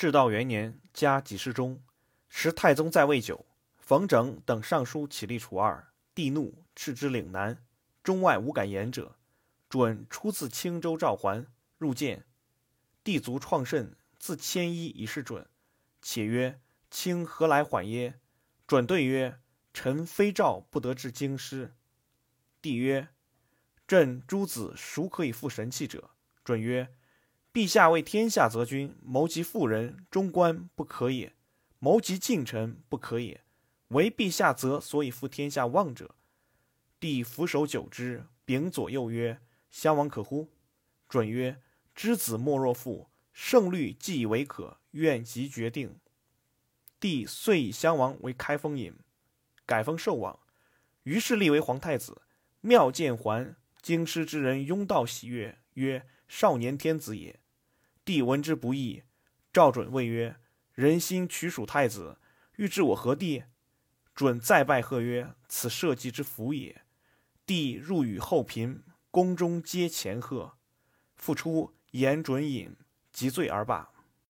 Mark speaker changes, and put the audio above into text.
Speaker 1: 至道元年，加给事中。时太宗在位久，冯整等尚书起立除二，帝怒，斥之岭南。中外无敢言者。准出自青州赵桓，入见。帝卒创甚，自千衣以示准。且曰：“卿何来缓耶？”准对曰：“臣非诏不得至京师。”帝曰：“朕诸子孰可以复神器者？”准曰：“陛下为天下则君，谋及妇人、中官不可也；谋及近臣不可也。唯陛下则所以负天下望者。”帝俯首久之，秉左右曰：“襄王可乎？”准曰：“知子莫若父，胜虑既以为可，愿即决定。”帝遂以襄王为开封尹，改封寿王，于是立为皇太子。妙见还，京师之人拥道喜悦，曰：“少年天子也。”帝闻之不义，赵准谓曰：“人心取属太子，欲置我何地？”准再拜贺曰：“此社稷之福也。”帝入与后嫔，宫中皆前贺。复出言准饮，即醉而罢。